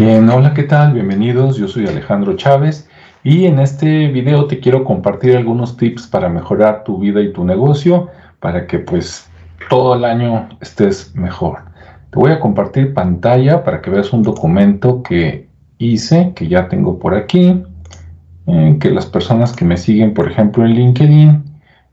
Bien, hola, ¿qué tal? Bienvenidos, yo soy Alejandro Chávez y en este video te quiero compartir algunos tips para mejorar tu vida y tu negocio para que pues todo el año estés mejor. Te voy a compartir pantalla para que veas un documento que hice, que ya tengo por aquí, que las personas que me siguen, por ejemplo, en LinkedIn,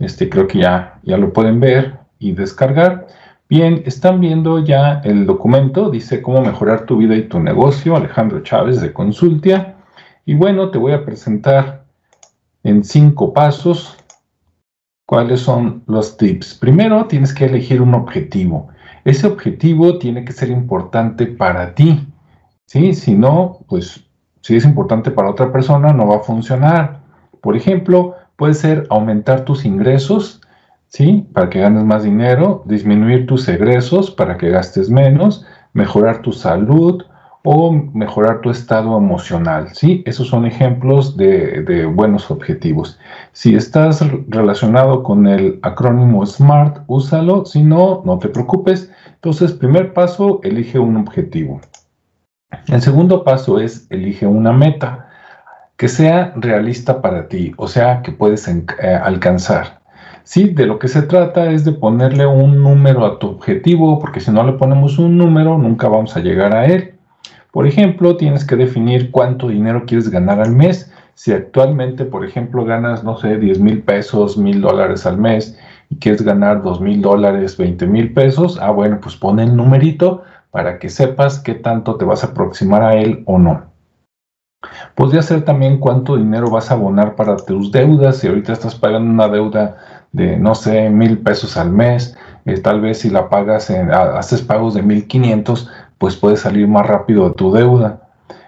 este creo que ya, ya lo pueden ver y descargar. Bien, están viendo ya el documento, dice cómo mejorar tu vida y tu negocio, Alejandro Chávez de Consultia. Y bueno, te voy a presentar en cinco pasos cuáles son los tips. Primero, tienes que elegir un objetivo. Ese objetivo tiene que ser importante para ti. ¿sí? Si no, pues si es importante para otra persona, no va a funcionar. Por ejemplo, puede ser aumentar tus ingresos, ¿sí? Para que ganes más dinero, disminuir tus egresos para que gastes menos, mejorar tu salud o mejorar tu estado emocional, ¿sí? Esos son ejemplos de, de buenos objetivos. Si estás relacionado con el acrónimo SMART, úsalo. Si no, no te preocupes. Entonces, primer paso, elige un objetivo. El segundo paso es elige una meta que sea realista para ti, o sea, que puedes eh, alcanzar. Sí, de lo que se trata es de ponerle un número a tu objetivo, porque si no le ponemos un número, nunca vamos a llegar a él. Por ejemplo, tienes que definir cuánto dinero quieres ganar al mes. Si actualmente, por ejemplo, ganas, no sé, 10 mil pesos, mil dólares al mes y quieres ganar 2 mil dólares, 20 mil pesos, ah, bueno, pues pon el numerito para que sepas qué tanto te vas a aproximar a él o no. Podría ser también cuánto dinero vas a abonar para tus deudas. Si ahorita estás pagando una deuda de, no sé, mil pesos al mes, eh, tal vez si la pagas, en, haces pagos de mil quinientos, pues puedes salir más rápido de tu deuda.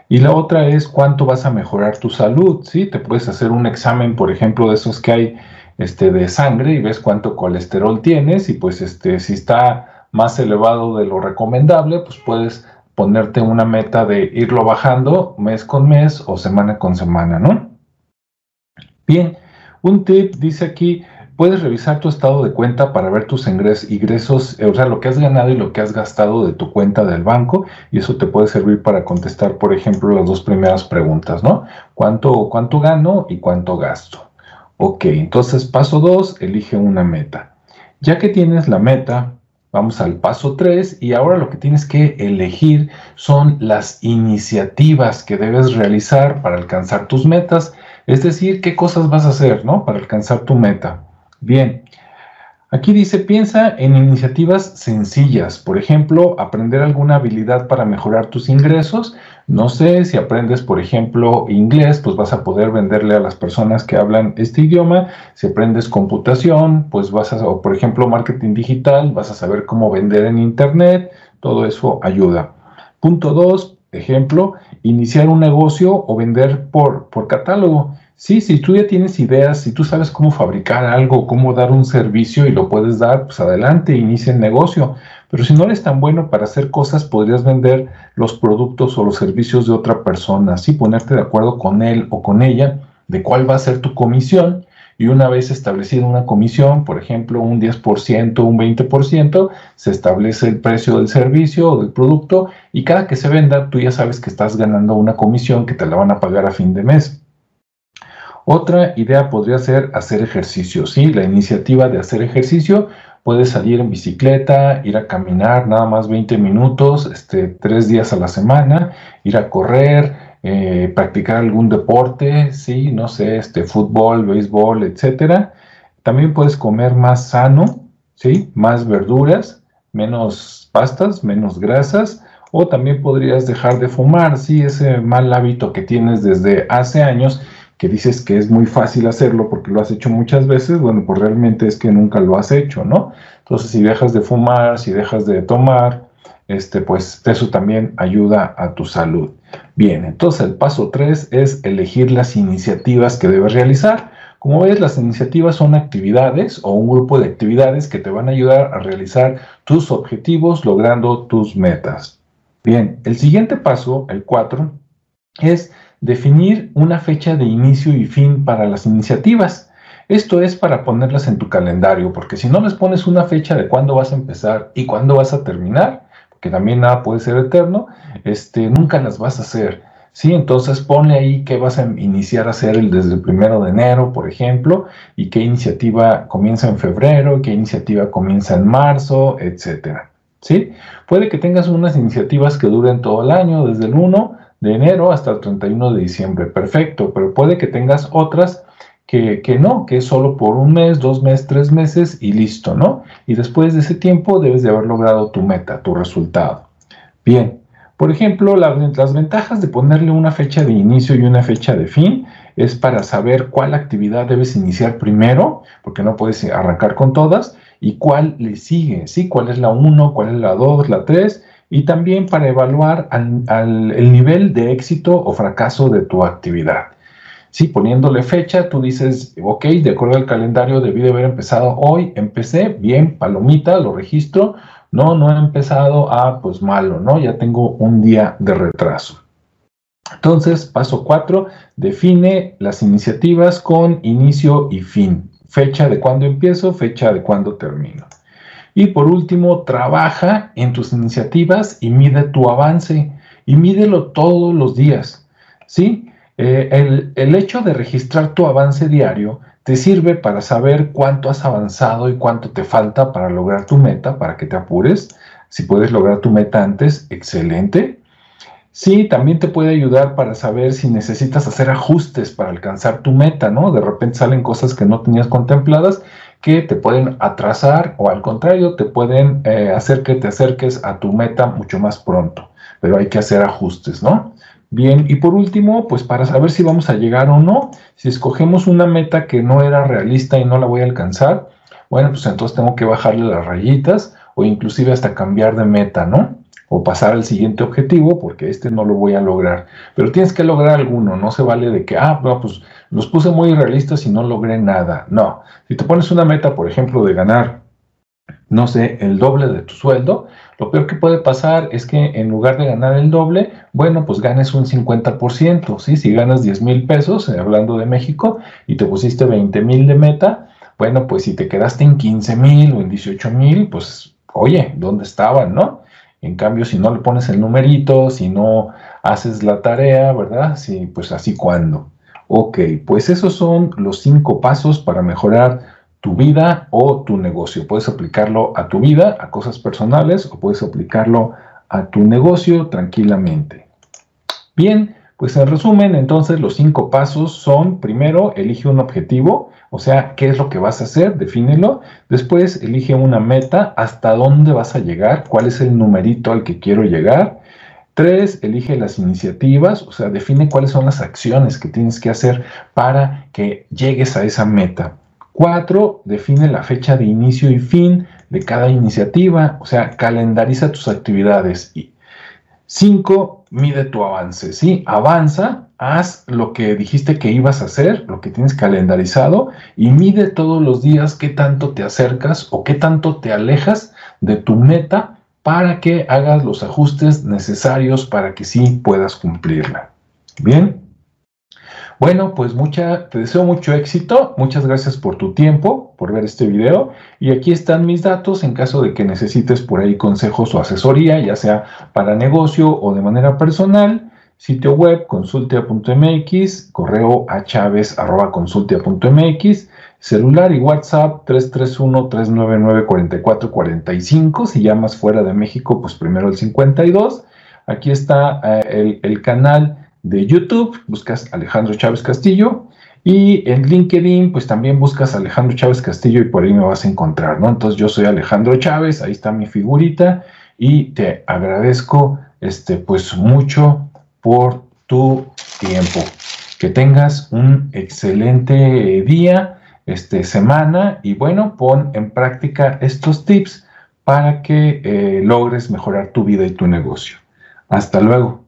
Y la otra es cuánto vas a mejorar tu salud, ¿sí? Te puedes hacer un examen, por ejemplo, de esos que hay este, de sangre y ves cuánto colesterol tienes y pues este, si está más elevado de lo recomendable, pues puedes ponerte una meta de irlo bajando mes con mes o semana con semana, ¿no? Bien, un tip dice aquí, puedes revisar tu estado de cuenta para ver tus ingresos, o sea, lo que has ganado y lo que has gastado de tu cuenta del banco, y eso te puede servir para contestar, por ejemplo, las dos primeras preguntas, ¿no? ¿Cuánto, cuánto gano y cuánto gasto? Ok, entonces paso dos, elige una meta. Ya que tienes la meta, Vamos al paso 3 y ahora lo que tienes que elegir son las iniciativas que debes realizar para alcanzar tus metas, es decir, qué cosas vas a hacer, ¿no? Para alcanzar tu meta. Bien, Aquí dice, piensa en iniciativas sencillas, por ejemplo, aprender alguna habilidad para mejorar tus ingresos. No sé, si aprendes, por ejemplo, inglés, pues vas a poder venderle a las personas que hablan este idioma. Si aprendes computación, pues vas a, o por ejemplo, marketing digital, vas a saber cómo vender en Internet. Todo eso ayuda. Punto dos, ejemplo, iniciar un negocio o vender por, por catálogo. Sí, si tú ya tienes ideas, si tú sabes cómo fabricar algo, cómo dar un servicio y lo puedes dar, pues adelante, inicia el negocio. Pero si no eres tan bueno para hacer cosas, podrías vender los productos o los servicios de otra persona, así ponerte de acuerdo con él o con ella de cuál va a ser tu comisión y una vez establecida una comisión, por ejemplo, un 10%, un 20%, se establece el precio del servicio o del producto y cada que se venda, tú ya sabes que estás ganando una comisión que te la van a pagar a fin de mes. Otra idea podría ser hacer ejercicio, ¿sí? La iniciativa de hacer ejercicio puede salir en bicicleta, ir a caminar nada más 20 minutos, este, tres días a la semana, ir a correr, eh, practicar algún deporte, sí, no sé, este, fútbol, béisbol, etcétera. También puedes comer más sano, sí, más verduras, menos pastas, menos grasas, o también podrías dejar de fumar, sí, ese mal hábito que tienes desde hace años que dices que es muy fácil hacerlo porque lo has hecho muchas veces, bueno, pues realmente es que nunca lo has hecho, ¿no? Entonces, si dejas de fumar, si dejas de tomar, este, pues eso también ayuda a tu salud. Bien, entonces el paso 3 es elegir las iniciativas que debes realizar. Como ves, las iniciativas son actividades o un grupo de actividades que te van a ayudar a realizar tus objetivos logrando tus metas. Bien, el siguiente paso, el 4, es definir una fecha de inicio y fin para las iniciativas. Esto es para ponerlas en tu calendario, porque si no les pones una fecha de cuándo vas a empezar y cuándo vas a terminar, que también nada puede ser eterno, este, nunca las vas a hacer. ¿sí? Entonces ponle ahí que vas a iniciar a hacer desde el primero de enero, por ejemplo, y qué iniciativa comienza en febrero, qué iniciativa comienza en marzo, etcétera. ¿sí? Puede que tengas unas iniciativas que duren todo el año, desde el 1 de enero hasta el 31 de diciembre, perfecto, pero puede que tengas otras que, que, no, que es solo por un mes, dos meses, tres meses y listo, ¿no? Y después de ese tiempo debes de haber logrado tu meta, tu resultado. Bien, por ejemplo, las ventajas de ponerle una fecha de inicio y una fecha de fin es para saber cuál actividad debes iniciar primero, porque no puedes arrancar con todas, y cuál le sigue, ¿sí? ¿Cuál es la 1, cuál es la 2, la 3? Y también para evaluar el nivel de éxito o fracaso de tu actividad. Sí, poniéndole fecha, tú dices, ok, de acuerdo al calendario debí de haber empezado hoy, empecé, bien, palomita, lo registro, no, no he empezado, ah, pues malo, ¿no? Ya tengo un día de retraso. Entonces, paso 4, define las iniciativas con inicio y fin. Fecha de cuándo empiezo, fecha de cuándo termino. Y por último, trabaja en tus iniciativas y mide tu avance. Y mídelo todos los días. ¿Sí? Eh, el, el hecho de registrar tu avance diario te sirve para saber cuánto has avanzado y cuánto te falta para lograr tu meta, para que te apures. Si puedes lograr tu meta antes, excelente. Sí, también te puede ayudar para saber si necesitas hacer ajustes para alcanzar tu meta, ¿no? De repente salen cosas que no tenías contempladas que te pueden atrasar o al contrario, te pueden eh, hacer que te acerques a tu meta mucho más pronto. Pero hay que hacer ajustes, ¿no? Bien, y por último, pues para saber si vamos a llegar o no, si escogemos una meta que no era realista y no la voy a alcanzar, bueno, pues entonces tengo que bajarle las rayitas o inclusive hasta cambiar de meta, ¿no? o pasar al siguiente objetivo porque este no lo voy a lograr. Pero tienes que lograr alguno, no se vale de que, ah, pues los puse muy realistas y no logré nada. No, si te pones una meta, por ejemplo, de ganar, no sé, el doble de tu sueldo, lo peor que puede pasar es que en lugar de ganar el doble, bueno, pues ganes un 50%, ¿sí? Si ganas 10 mil pesos, eh, hablando de México, y te pusiste 20 mil de meta, bueno, pues si te quedaste en 15 mil o en 18 mil, pues, oye, ¿dónde estaban, no? En cambio, si no le pones el numerito, si no haces la tarea, ¿verdad? Sí, pues así cuando. Ok, pues esos son los cinco pasos para mejorar tu vida o tu negocio. Puedes aplicarlo a tu vida, a cosas personales, o puedes aplicarlo a tu negocio tranquilamente. Bien, pues en resumen, entonces los cinco pasos son, primero, elige un objetivo, o sea, ¿qué es lo que vas a hacer? Defínelo. Después, elige una meta, hasta dónde vas a llegar, cuál es el numerito al que quiero llegar. Tres, elige las iniciativas, o sea, define cuáles son las acciones que tienes que hacer para que llegues a esa meta. Cuatro, define la fecha de inicio y fin de cada iniciativa, o sea, calendariza tus actividades. Y cinco, mide tu avance, ¿sí? Avanza haz lo que dijiste que ibas a hacer, lo que tienes calendarizado, y mide todos los días qué tanto te acercas o qué tanto te alejas de tu meta para que hagas los ajustes necesarios para que sí puedas cumplirla. Bien. Bueno, pues mucha, te deseo mucho éxito. Muchas gracias por tu tiempo, por ver este video. Y aquí están mis datos en caso de que necesites por ahí consejos o asesoría, ya sea para negocio o de manera personal. Sitio web consultia.mx, correo a chaves.consultia.mx, celular y WhatsApp 331-399-4445. Si llamas fuera de México, pues primero el 52. Aquí está eh, el, canal de YouTube, buscas Alejandro Chávez Castillo. Y en LinkedIn, pues también buscas Alejandro Chávez Castillo y por ahí me vas a encontrar, ¿no? Entonces yo soy Alejandro Chávez, ahí está mi figurita y te agradezco, este, pues mucho por tu tiempo. Que tengas un excelente día, este, semana y bueno, pon en práctica estos tips para que eh, logres mejorar tu vida y tu negocio. Hasta luego.